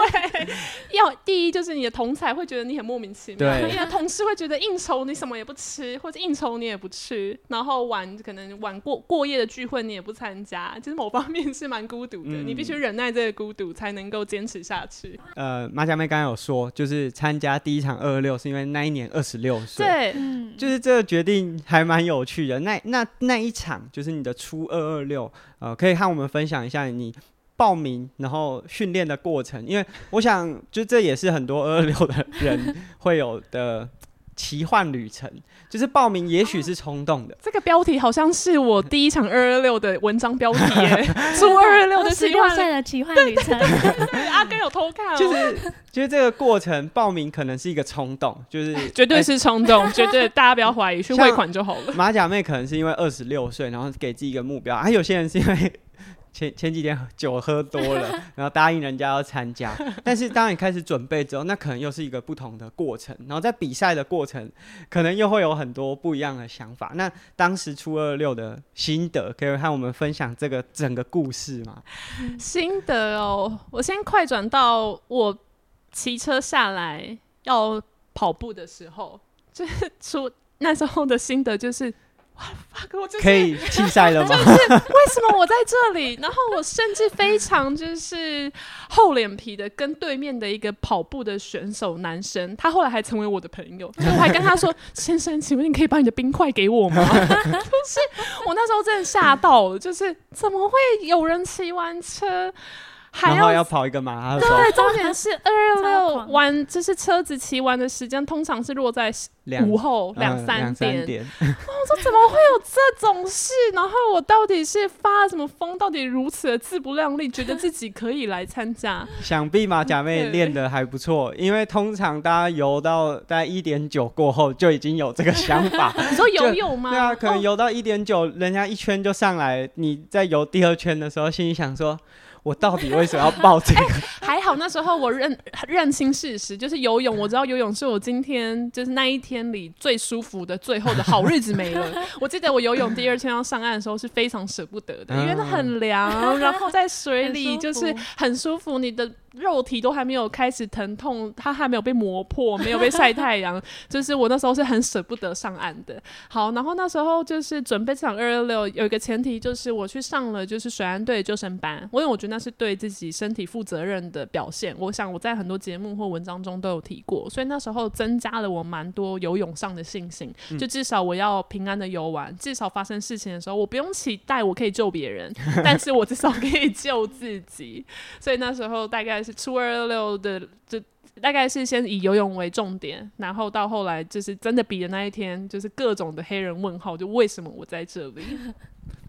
要第一就是你的同才会觉得你很莫名其妙，对。你的同事会觉得应酬你什么也不吃，或者应酬你也不吃，然后晚可能晚过过夜的聚会你也不参加，就是某方面是蛮孤独的，嗯。你必须忍耐这个孤独才能够坚持下去。呃，马甲妹刚刚有说，就是参加第一场二二六是因为那一年二十六岁，对，嗯，就是这个决定还蛮有趣的。那那那一场就是你的初二二六，呃，可以和我们分享一下你报名然后训练的过程，因为我想就这也是很多二二六的人会有的奇幻旅程，就是报名也许是冲动的。这个标题好像是我第一场二二六的文章标题耶，初二二六的十奇幻六岁的奇幻旅程，对，阿根有偷看哦，就是就是这个过程报名可能是一个冲动，就是绝对是冲动，绝对大家不要怀疑，去汇款就好了。马甲妹可能是因为二十六岁，然后给自己一个目标，还、有些人是因为前前几天酒喝多了，然后答应人家要参加。但是当你开始准备之后，那可能又是一个不同的过程。然后在比赛的过程，可能又会有很多不一样的想法。那当时初二六的心得，可以和我们分享这个整个故事吗？心得哦，我先快转到我骑车下来要跑步的时候，就是出那时候的心得就是。哇，fuck！我就是可以弃赛了吗？就是为什么我在这里？然后我甚至非常就是厚脸皮的跟对面的一个跑步的选手男生，他后来还成为我的朋友。我还跟他说：“先生，请问你可以把你的冰块给我吗？” 就是我那时候真的吓到了，就是怎么会有人骑完车？然后要跑一个马拉松，对，重点是二六六玩，就是车子骑完的时间，通常是落在午后两三点。我说怎么会有这种事？然后我到底是发了什么疯？到底如此的自不量力，觉得自己可以来参加？想必马甲妹练的还不错，因为通常大家游到大概一点九过后，就已经有这个想法。你说游泳吗？对啊，可能游到一点九，人家一圈就上来，你在游第二圈的时候，心里想说。我到底为什么要报这个？还好那时候我认认清事实，就是游泳。我知道游泳是我今天就是那一天里最舒服的最后的好日子没了。我记得我游泳第二天要上岸的时候是非常舍不得的，因为它很凉，然后在水里 就是很舒服，你的。肉体都还没有开始疼痛，它还没有被磨破，没有被晒太阳，就是我那时候是很舍不得上岸的。好，然后那时候就是准备这场二六六，有一个前提就是我去上了就是水岸队救生班，因为我觉得那是对自己身体负责任的表现。我想我在很多节目或文章中都有提过，所以那时候增加了我蛮多游泳上的信心。就至少我要平安的游完，至少发生事情的时候，我不用期待我可以救别人，但是我至少可以救自己。所以那时候大概。是初二六的，就大概是先以游泳为重点，然后到后来就是真的比的那一天，就是各种的黑人问号，就为什么我在这里？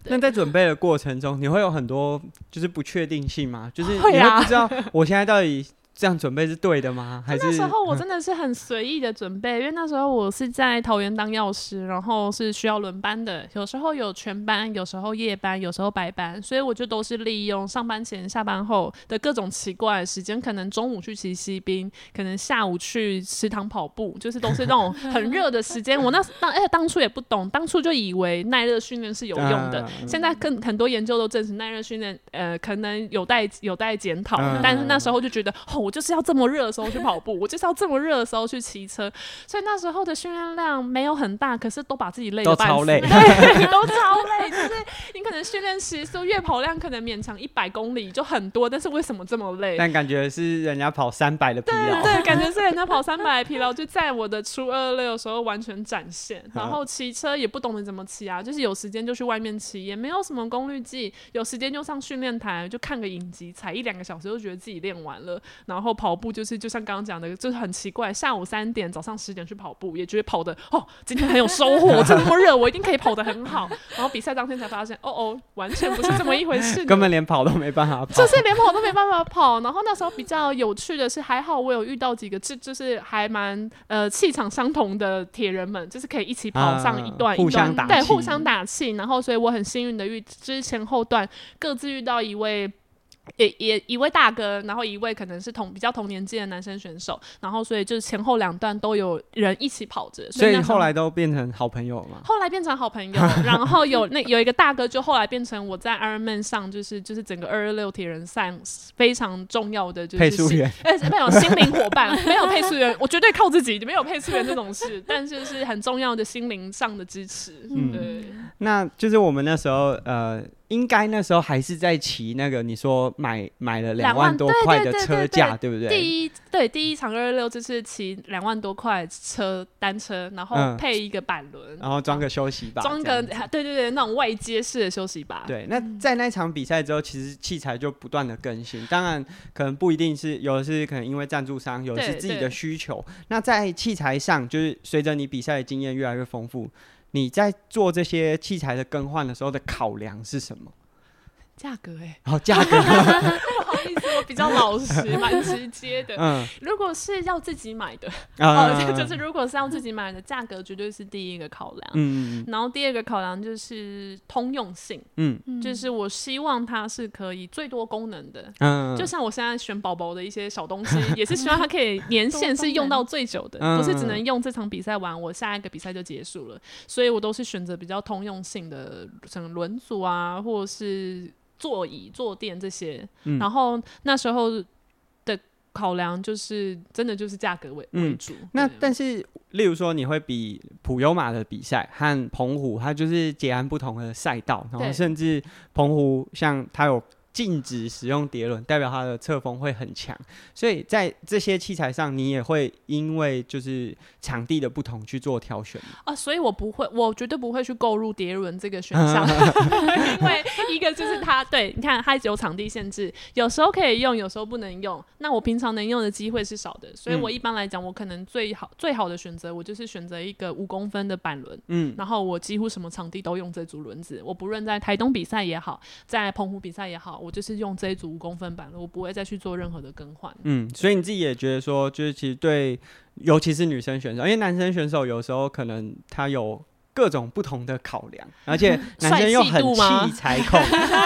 那在准备的过程中，你会有很多就是不确定性吗？就是你会不知道我现在到底。这样准备是对的吗？还是那时候我真的是很随意的准备，因为那时候我是在桃园当药师，然后是需要轮班的，有时候有全班，有时候夜班，有时候白班，所以我就都是利用上班前、下班后的各种奇怪的时间，可能中午去骑西兵，可能下午去食堂跑步，就是都是那种很热的时间。我那当而且当初也不懂，当初就以为耐热训练是有用的，现在更很多研究都证实耐热训练呃可能有待有待检讨，但是那时候就觉得哦。我就是要这么热的时候去跑步，我就是要这么热的时候去骑车，所以那时候的训练量没有很大，可是都把自己累都超累，对，都超累。就是你可能训练时速月跑量可能勉强一百公里就很多，但是为什么这么累？但感觉是人家跑三百的疲劳，对，感觉是人家跑三百的疲劳，就在我的初二六的时候完全展现。然后骑车也不懂得怎么骑啊，就是有时间就去外面骑，也没有什么功率计，有时间就上训练台就看个影集，踩一两个小时就觉得自己练完了，然后。然后跑步就是就像刚刚讲的，就是很奇怪。下午三点、早上十点去跑步，也觉得跑的哦，今天很有收获。这么热，我一定可以跑得很好。然后比赛当天才发现，哦哦，完全不是这么一回事，根本连跑都没办法跑，就是连跑都没办法跑。然后那时候比较有趣的是，还好我有遇到几个，就就是还蛮呃气场相同的铁人们，就是可以一起跑上一段一段，对，互相打气。然后所以我很幸运的遇之前后段各自遇到一位。也也一位大哥，然后一位可能是同比较同年纪的男生选手，然后所以就是前后两段都有人一起跑着，所以后来都变成好朋友嘛。后来变成好朋友，然后有 那有一个大哥，就后来变成我在 Ironman 上，就是就是整个二二六铁人赛非常重要的就是配速员，呃没有心灵伙伴，没有配速员，我绝对靠自己，没有配速员这种事，但是是很重要的心灵上的支持。嗯，对，那就是我们那时候呃。应该那时候还是在骑那个，你说买买了两万多块的车架，对不对？第一对第一场二二六就是骑两万多块车单车，然后配一个板轮，然后装个休息吧，装个对对对那种外接式的休息吧。对，那在那场比赛之后，其实器材就不断的更新，当然可能不一定是有的是可能因为赞助商，有的是自己的需求。那在器材上，就是随着你比赛的经验越来越丰富。你在做这些器材的更换的时候的考量是什么？价格哎，好价格。比较老实，蛮直接的。嗯，如果是要自己买的，哦，就是如果是要自己买的，价格绝对是第一个考量。嗯然后第二个考量就是通用性。嗯。就是我希望它是可以最多功能的。嗯。就像我现在选宝宝的一些小东西，也是希望它可以年限是用到最久的，不是只能用这场比赛完，我下一个比赛就结束了。所以我都是选择比较通用性的，什么轮组啊，或者是。座椅、坐垫这些，然后那时候的考量就是真的就是价格为为主。那但是，例如说，你会比普悠马的比赛和澎湖，它就是截然不同的赛道，然后甚至澎湖像它有禁止使用碟轮，代表它的侧风会很强，所以在这些器材上，你也会因为就是场地的不同去做挑选。啊，所以我不会，我绝对不会去购入碟轮这个选项，因为一个就是它，对，你看它有场地限制，有时候可以用，有时候不能用。那我平常能用的机会是少的，所以我嗯一般来讲，我可能最好最好的选择，我就是选择一个五公分的板轮，嗯，然后我几乎什么场地都用这组轮子，我不论在台东比赛也好，在澎湖比赛也好，我就是用这一组五公分板了，我不会再去做任何的更换。嗯，所以你自己也觉得说，就是其实对，尤其是女生选手，因为男生选手有时候可能他有各种不同的考量，而且 男生又很帅气度吗器材 控，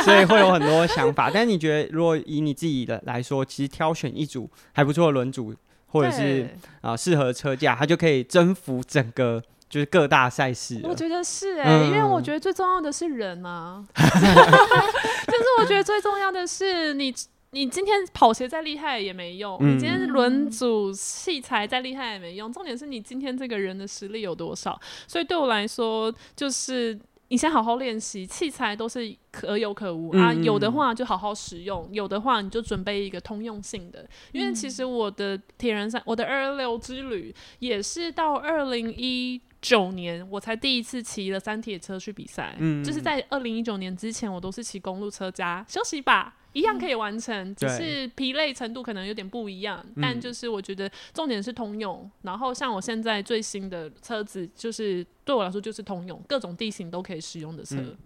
所以会有很多想法。但是你觉得，如果以你自己的来说，其实挑选一组还不错的轮组，或者是啊适合车架，它就可以征服整个就是各大赛事。我觉得是哎、因为我嗯觉得最重要的是人啊，就是我觉得最重要的是你。你今天跑鞋再厉害也没用，嗯你今天轮组器材再厉害也没用，重点是你今天这个人的实力有多少。所以对我来说，就是你先好好练习，器材都是可有可无、啊，有的话就好好使用，有的话你就准备一个通用性的。因为其实我的铁人三，我的二二六之旅也是到二零一九年我才第一次骑了三铁车去比赛，嗯就是在二零一九年之前，我都是骑公路车加休息吧。一样可以完成，只是疲累程度可能有点不一样，嗯但就是我觉得重点是通用。然后像我现在最新的车子，就是对我来说就是通用，各种地形都可以使用的车。嗯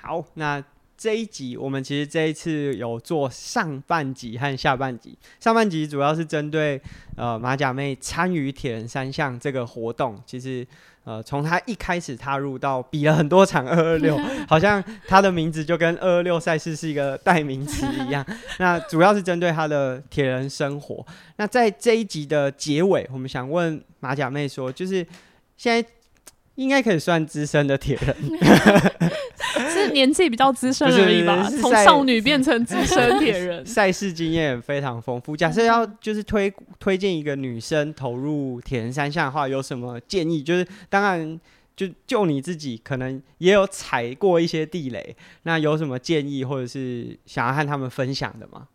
好，那这一集我们其实这一次有做上半集和下半集。上半集主要是针对呃马甲妹参与铁人三项这个活动，其实呃从她一开始踏入到比了很多场二二六，好像她的名字就跟二二六赛事是一个代名词一样。那主要是针对她的铁人生活。那在这一集的结尾，我们想问马甲妹说，就是现在。应该可以算资深的铁人，是年纪比较资深而已吧，从少女变成资深铁人。赛事经验非常丰富。假设要就是推推荐一个女生投入铁人三项的话，有什么建议？就是当然就就你自己可能也有踩过一些地雷，那有什么建议或者是想要和他们分享的吗？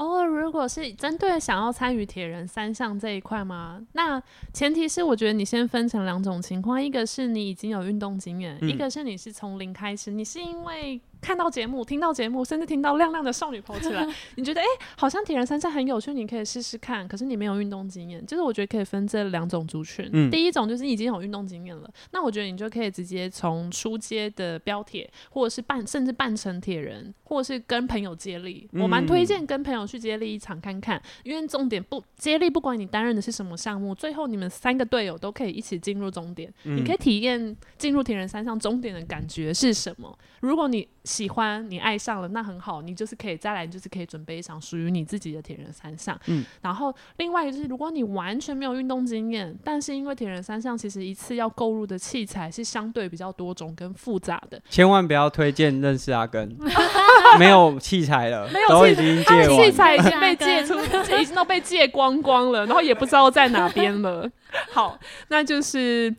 哦，如果是针对想要参与铁人三项这一块吗？那前提是我觉得你先分成两种情况，一个是你已经有运动经验，嗯一个是你是从零开始，你是因为看到节目、听到节目，甚至听到亮亮的少女跑起来，你觉得哎、诶好像铁人三项很有趣，你可以试试看。可是你没有运动经验，就是我觉得可以分这两种族群。嗯第一种就是你已经有运动经验了，那我觉得你就可以直接从初阶的标铁，或者是半甚至半程铁人，或者是跟朋友接力。我蛮推荐跟朋友去接力一场看看，因为重点不接力，不管你担任的是什么项目，最后你们三个队友都可以一起进入终点。你可以体验进入铁人三项终点的感觉是什么。如果你喜欢，你爱上了，那很好，你就是可以再来，你就是可以准备一场属于你自己的铁人三项。嗯，然后另外一个就是，如果你完全没有运动经验，但是因为铁人三项其实一次要购入的器材是相对比较多种跟复杂的，千万不要推荐认识阿根，没有器材了，没有都已器他的器经借完了。材已经被借出，已经都被借光光了，然后也不知道在哪边了。好，那就是。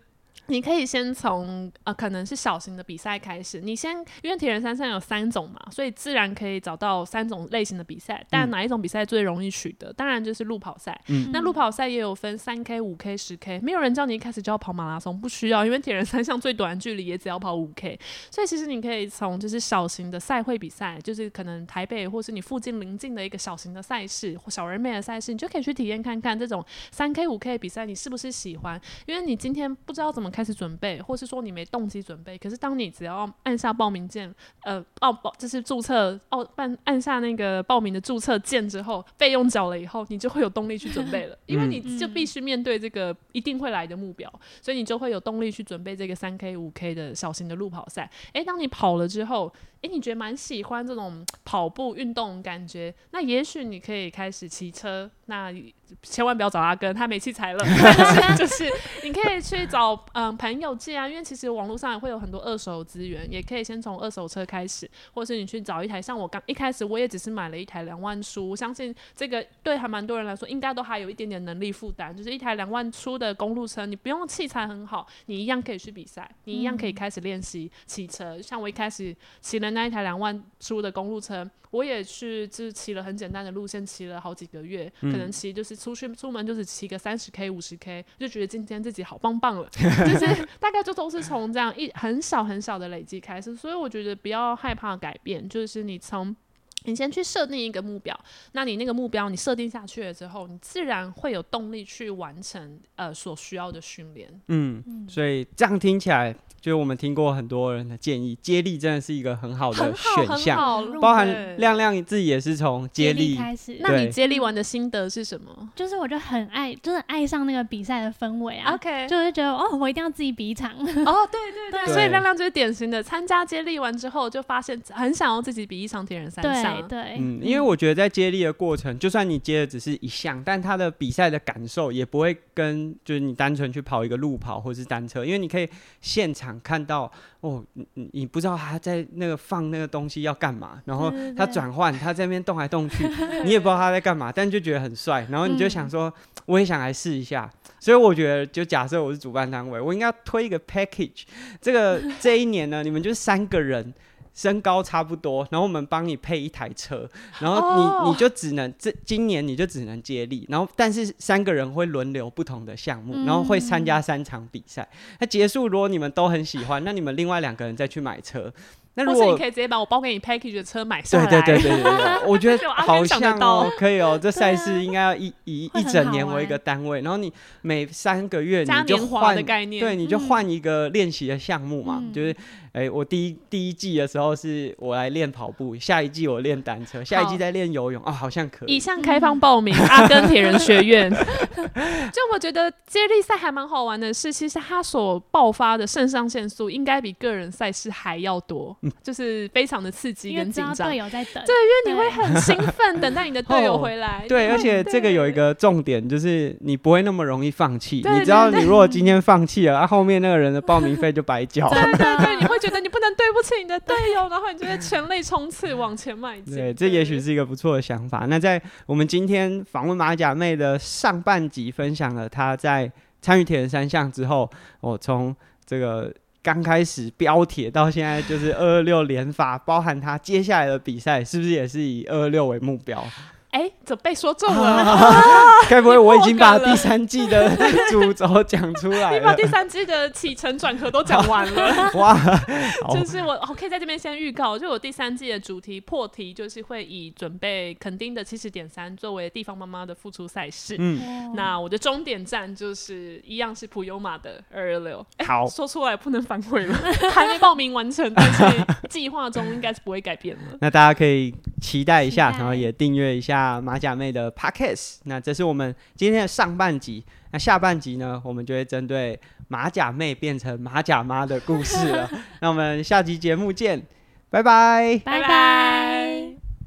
你可以先从呃，可能是小型的比赛开始。你先，因为铁人三项有三种嘛，所以自然可以找到三种类型的比赛。但哪一种比赛最容易取得？当然就是路跑赛。嗯那路跑赛也有分三 K、五 K、十 K，没有人叫你一开始就要跑马拉松，不需要，因为铁人三项最短距离也只要跑五 K。所以其实你可以从就是小型的赛会比赛，就是可能台北或是你附近邻近的一个小型的赛事或小人妹的赛事，你就可以去体验看看这种三 K、五 K 比赛，你是不是喜欢？因为你今天不知道怎么开始准备，或是说你没动机准备，可是当你只要按下报名键，呃，报报就是注册哦，按按下那个报名的注册键之后，费用缴了以后，你就会有动力去准备了，因为你就必须面对这个一定会来的目标，所以你就会有动力去准备这个三 K、五 K 的小型的路跑赛。诶，当你跑了之后，诶，你觉得蛮喜欢这种跑步运动感觉，那也许你可以开始骑车。那千万不要找阿根，他没器材了。但 是 就是你可以去找嗯嗯朋友借啊，因为其实网络上也会有很多二手资源，也可以先从二手车开始，或是你去找一台。像我刚一开始我也只是买了一台两万出，相信这个对还蛮多人来说，应该都还有一点点能力负担，就是一台两万出的公路车，你不用器材很好，你一样可以去比赛，你一样可以开始练习骑车。像我一开始骑了那一台两万出的公路车。我也去，就是骑了很简单的路线，骑了好几个月，可能骑就是出去出门就是骑个三十 K、五十 K，就觉得今天自己好棒棒了，就是大概就都是从这样一很小很小的累积开始，所以我觉得不要害怕改变，就是你从。你先去设定一个目标，那你那个目标你设定下去了之后，你自然会有动力去完成呃所需要的训练。嗯，所以这样听起来，就是我们听过很多人的建议，接力真的是一个很好的选项，包含亮亮自己也是从接力开始。那你接力完的心得是什么？就是我就很爱，就是爱上那个比赛的氛围啊。OK，就是觉得哦，我一定要自己比一场。哦，对对对，所以亮亮就是典型的参加接力完之后，就发现很想要自己比一场铁人三项。对，嗯，因为我觉得在接力的过程，就算你接的只是一项，但他的比赛的感受也不会跟就是你单纯去跑一个路跑或是单车，因为你可以现场看到哦，你你不知道他在那个放那个东西要干嘛，然后他转换他在那边动来动去，你也不知道他在干嘛，但就觉得很帅，然后你就想说我也想来试一下，所以我觉得就假设我是主办单位，我应该推一个 package，这个这一年呢，你们就三个人。身高差不多，然后我们帮你配一台车，然后你你就只能这今年你就只能接力，然后但是三个人会轮流不同的项目，然后会参加三场比赛。那结束如果你们都很喜欢，那你们另外两个人再去买车。那如果你可以直接把我包给你 package 的车买下来，对对对对对，我觉得好像哦，可以哦。这赛事应该要以以一整年为一个单位，然后你每三个月你就换的概念，对，你就换一个练习的项目嘛，就是。哎，我第一第一季的时候是我来练跑步，下一季我练单车，下一季再练游泳哦，好像可以。以上开放报名阿根铁人学院。就我觉得接力赛还蛮好玩的是，其实它所爆发的肾上腺素应该比个人赛事还要多，就是非常的刺激跟紧张。队友在等，对，因为你会很兴奋，等待你的队友回来。对，而且这个有一个重点，就是你不会那么容易放弃。你知道，你如果今天放弃了，啊，后面那个人的报名费就白交。对对对，你会。觉得你不能对不起你的队友，然后你就会全力冲刺往前迈进。对，这也许是一个不错的想法。那在我们今天访问马甲妹的上半集，分享了她在参与铁人三项之后，我从这个刚开始标铁到现在就是二二六连发，包含她接下来的比赛，是不是也是以二二六为目标？哎，怎么被说中了？该不会我已经把第三季的主轴讲出来了？你把第三季的起承转合都讲完了。哇！就是我，我可以在这边先预告，就我第三季的主题破题，就是会以准备垦丁的七十点三作为地方妈妈的复出赛事。嗯，那我的终点站就是一样是普悠玛的二二六。好，说出来不能反悔了，还没报名完成，但是计划中应该是不会改变了。那大家可以期待一下，然后也订阅一下。马甲妹的 podcast，那这是我们今天的上半集。那下半集呢，我们就会针对马甲妹变成马甲妈的故事了。那我们下集节目见，拜拜，拜拜。